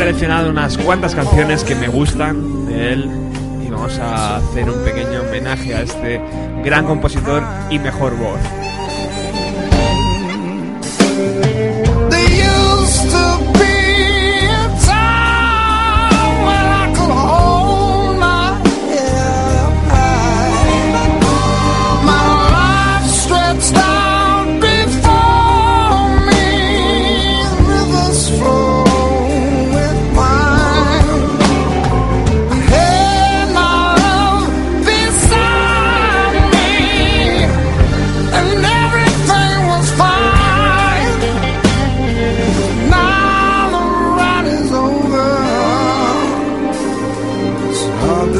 He seleccionado unas cuantas canciones que me gustan de él y vamos a hacer un pequeño homenaje a este gran compositor y mejor voz.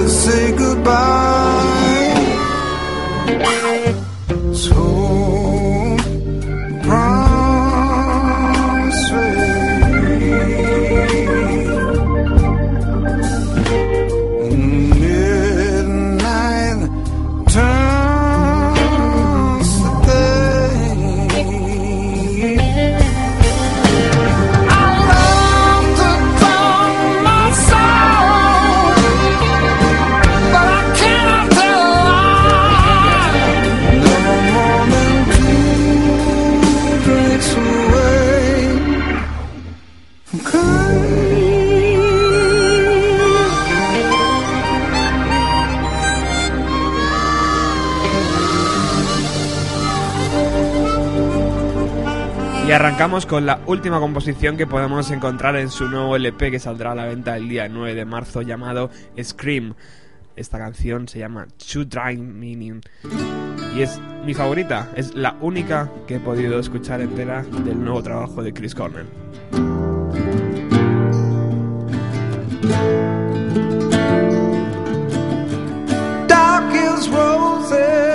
say goodbye. So Y arrancamos con la última composición que podemos encontrar en su nuevo LP que saldrá a la venta el día 9 de marzo llamado Scream. Esta canción se llama Two Dry Meaning y es mi favorita, es la única que he podido escuchar entera del nuevo trabajo de Chris Cornell. Dark is roses.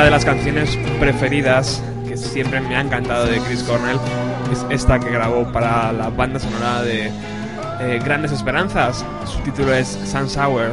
una de las canciones preferidas que siempre me ha encantado de Chris Cornell es esta que grabó para la banda sonora de eh, Grandes Esperanzas. Su título es Sun Sour.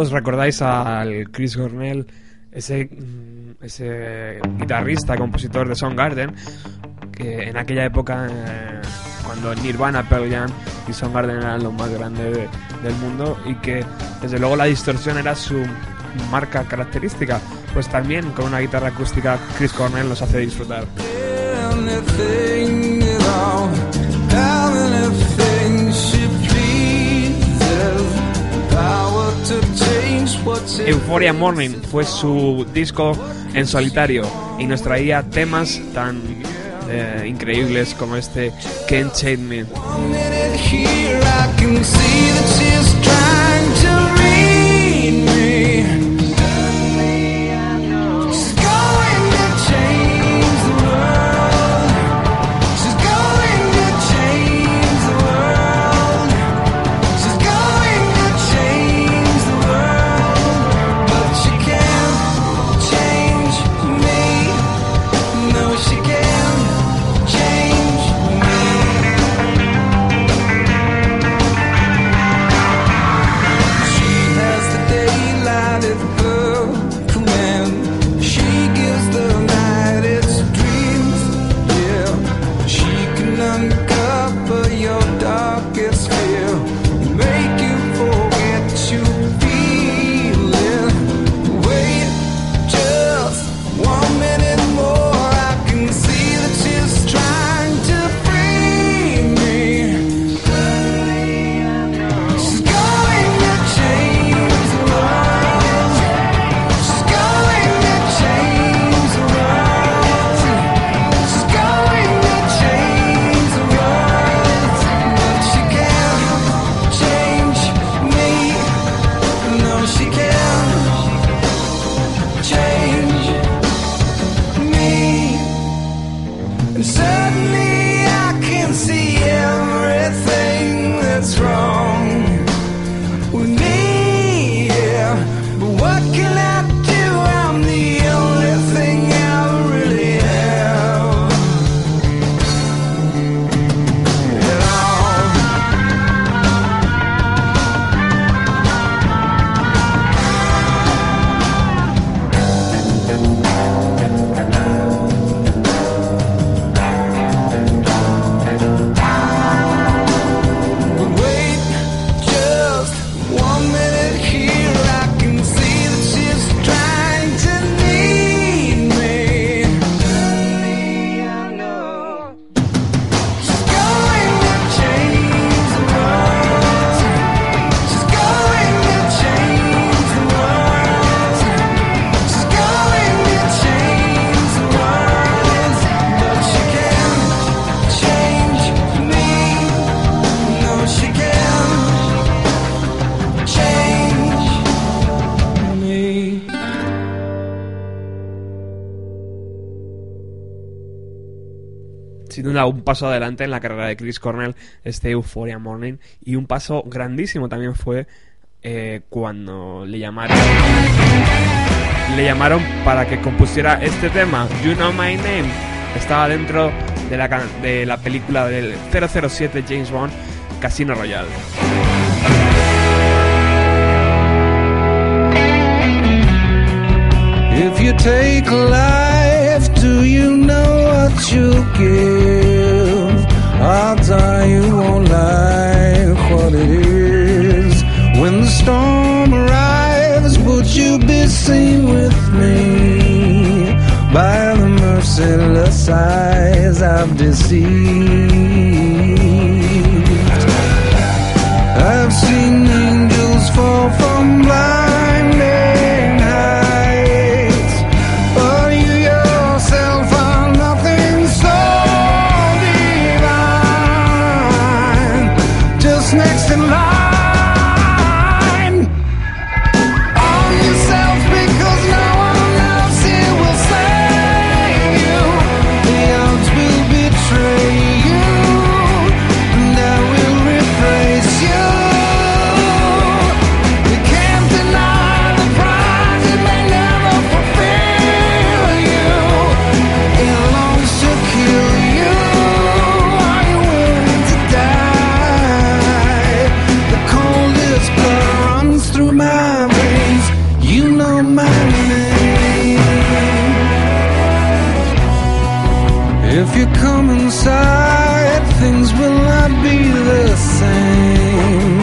os recordáis al Chris Cornell, ese, mm, ese guitarrista, compositor de Soundgarden, que en aquella época, eh, cuando Nirvana, Pearl Jam y Soundgarden eran los más grandes del mundo, y que desde luego la distorsión era su marca característica, pues también con una guitarra acústica Chris Cornell los hace disfrutar. Euphoria Morning fue su disco en solitario y nos traía temas tan eh, increíbles como este Can't Change Me. un paso adelante en la carrera de Chris Cornell, este Euphoria Morning, y un paso grandísimo también fue eh, cuando le llamaron le llamaron para que compusiera este tema, You Know My Name, estaba dentro de la, de la película del 007 James Bond, Casino Royale. If you take life, do you know what you I'll tell you won't like what it is when the storm arrives. Would you be seen with me by the merciless eyes I've deceived? I've seen angels fall from life. you know my name. If you come inside, things will not be the same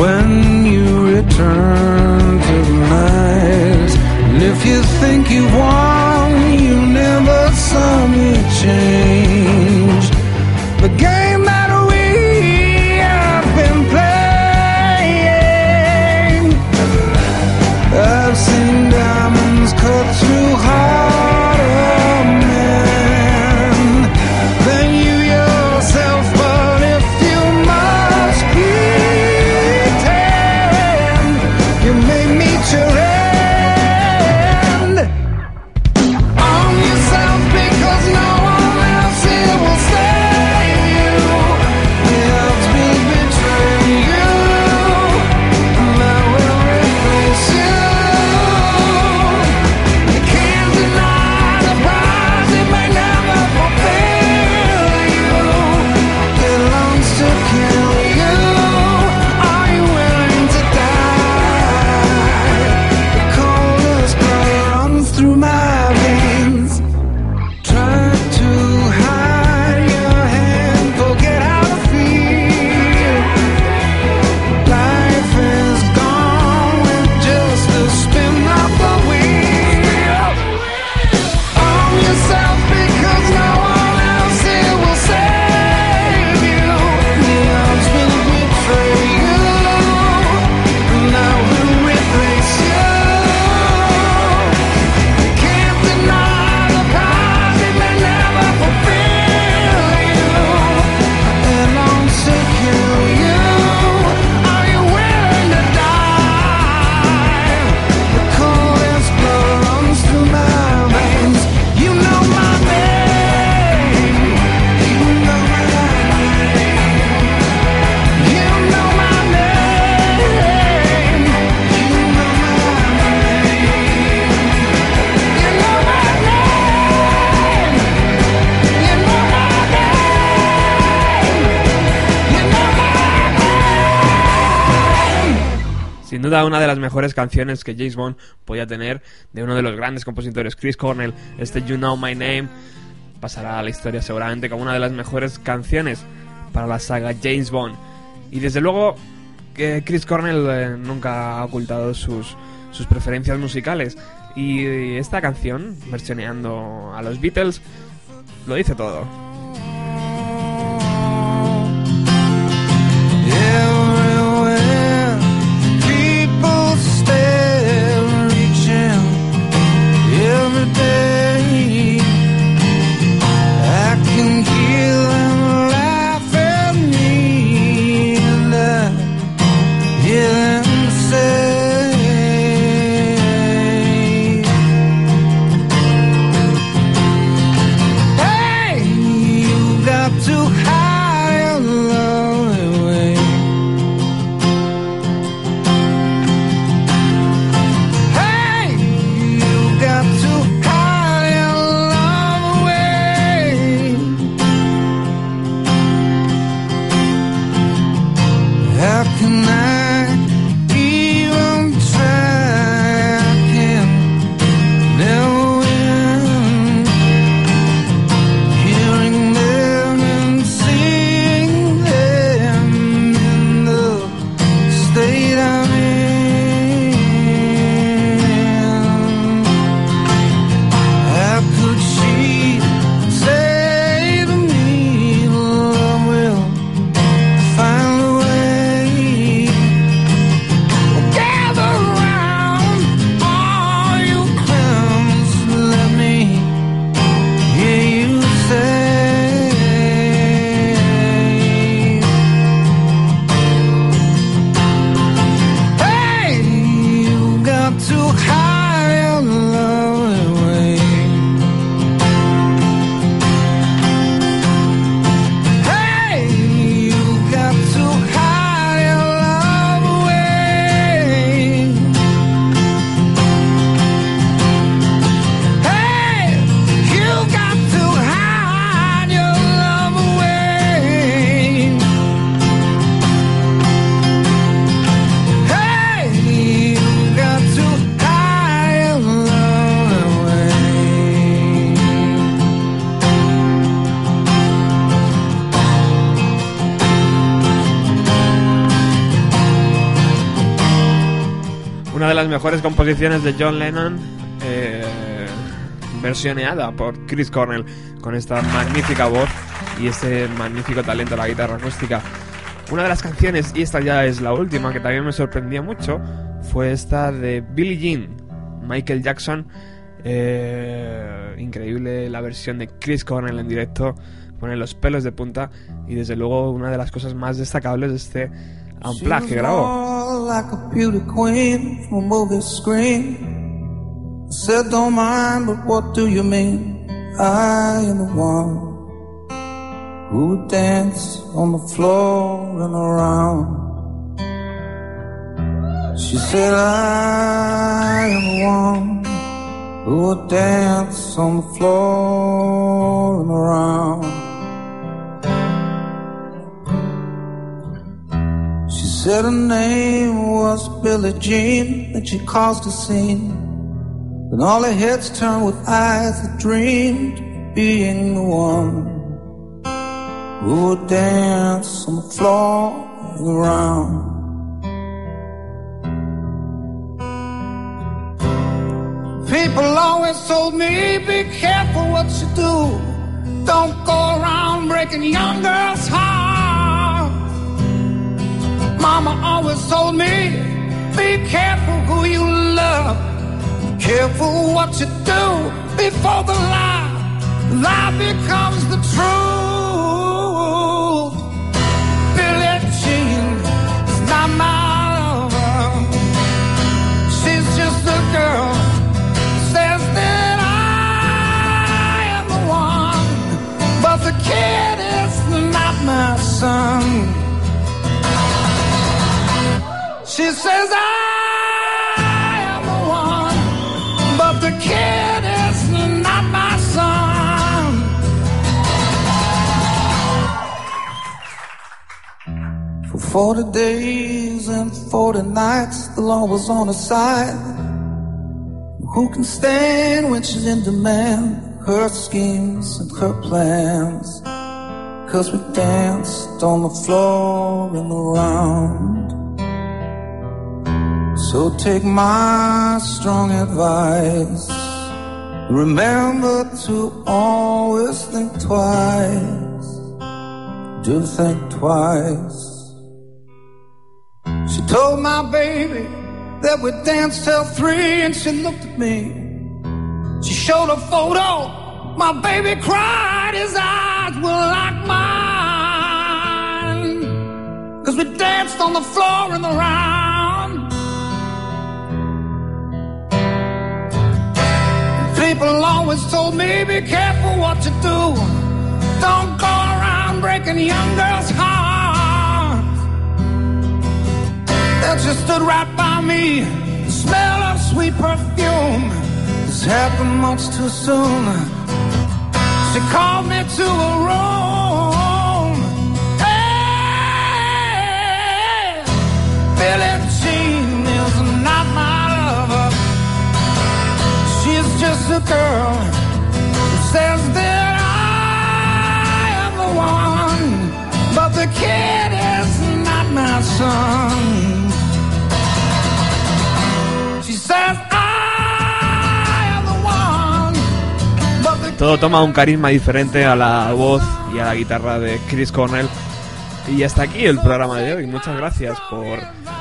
when you return to night. And if you think you want una de las mejores canciones que James Bond podía tener de uno de los grandes compositores, Chris Cornell. Este You Know My Name pasará a la historia seguramente como una de las mejores canciones para la saga James Bond. Y desde luego que Chris Cornell eh, nunca ha ocultado sus, preferencias musicales. y esta canción, versioneando a los Beatles, lo dice todo. tonight Una de las mejores composiciones de John Lennon, eh, versioneada por Chris Cornell, con esta magnífica voz y este magnífico talento de la guitarra acústica. Una de las canciones, y esta ya es la última, que también me sorprendía mucho, fue esta de Billie Jean, Michael Jackson. Eh, increíble la versión de Chris Cornell en directo, pone los pelos de punta y desde luego una de las cosas más destacables de este a un plagio que grabó. Like a beauty queen from a movie screen. I said, don't mind, but what do you mean? I am the one who would dance on the floor and around. She said, I am the one who would dance on the floor and around. said her name was Billie Jean, and she caused a scene. And all her heads turned with eyes that dreamed of being the one who would dance on the floor and around. People always told me, be careful what you do. Don't go around breaking young girls' hearts mama always told me, be careful who you love, careful what you do before the lie, lie becomes the truth. Billie Jean is not my lover, she's just a girl. Says that I am the one, but the kid is not my son. He says, I am the one, but the kid is not my son. For 40 days and 40 nights, the law was on her side. Who can stand when she's in demand? Her schemes and her plans. Cause we danced on the floor and around. So take my strong advice. Remember to always think twice. Do think twice. She told my baby that we danced till three, and she looked at me. She showed a photo. My baby cried, his eyes were like mine. Cause we danced on the floor in the rain. always told me, be careful what you do. Don't go around breaking young girls' hearts. That just stood right by me. The smell of sweet perfume has happened much too soon. She called me to a room. Hey, Billy. a girl who says that I am the one, but the kid is not my son. She says I am the one, but the Todo toma un carisma diferente a la voz y a la guitarra de Chris Cornell y hasta aquí el programa de hoy. Muchas gracias por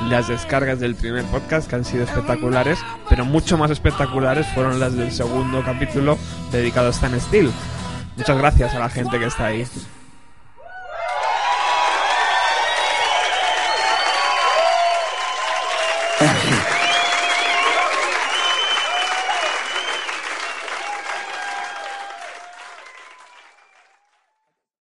las descargas del primer podcast que han sido espectaculares, pero mucho más espectaculares fueron las del segundo capítulo dedicado a Stan Steel. Muchas gracias a la gente que está ahí.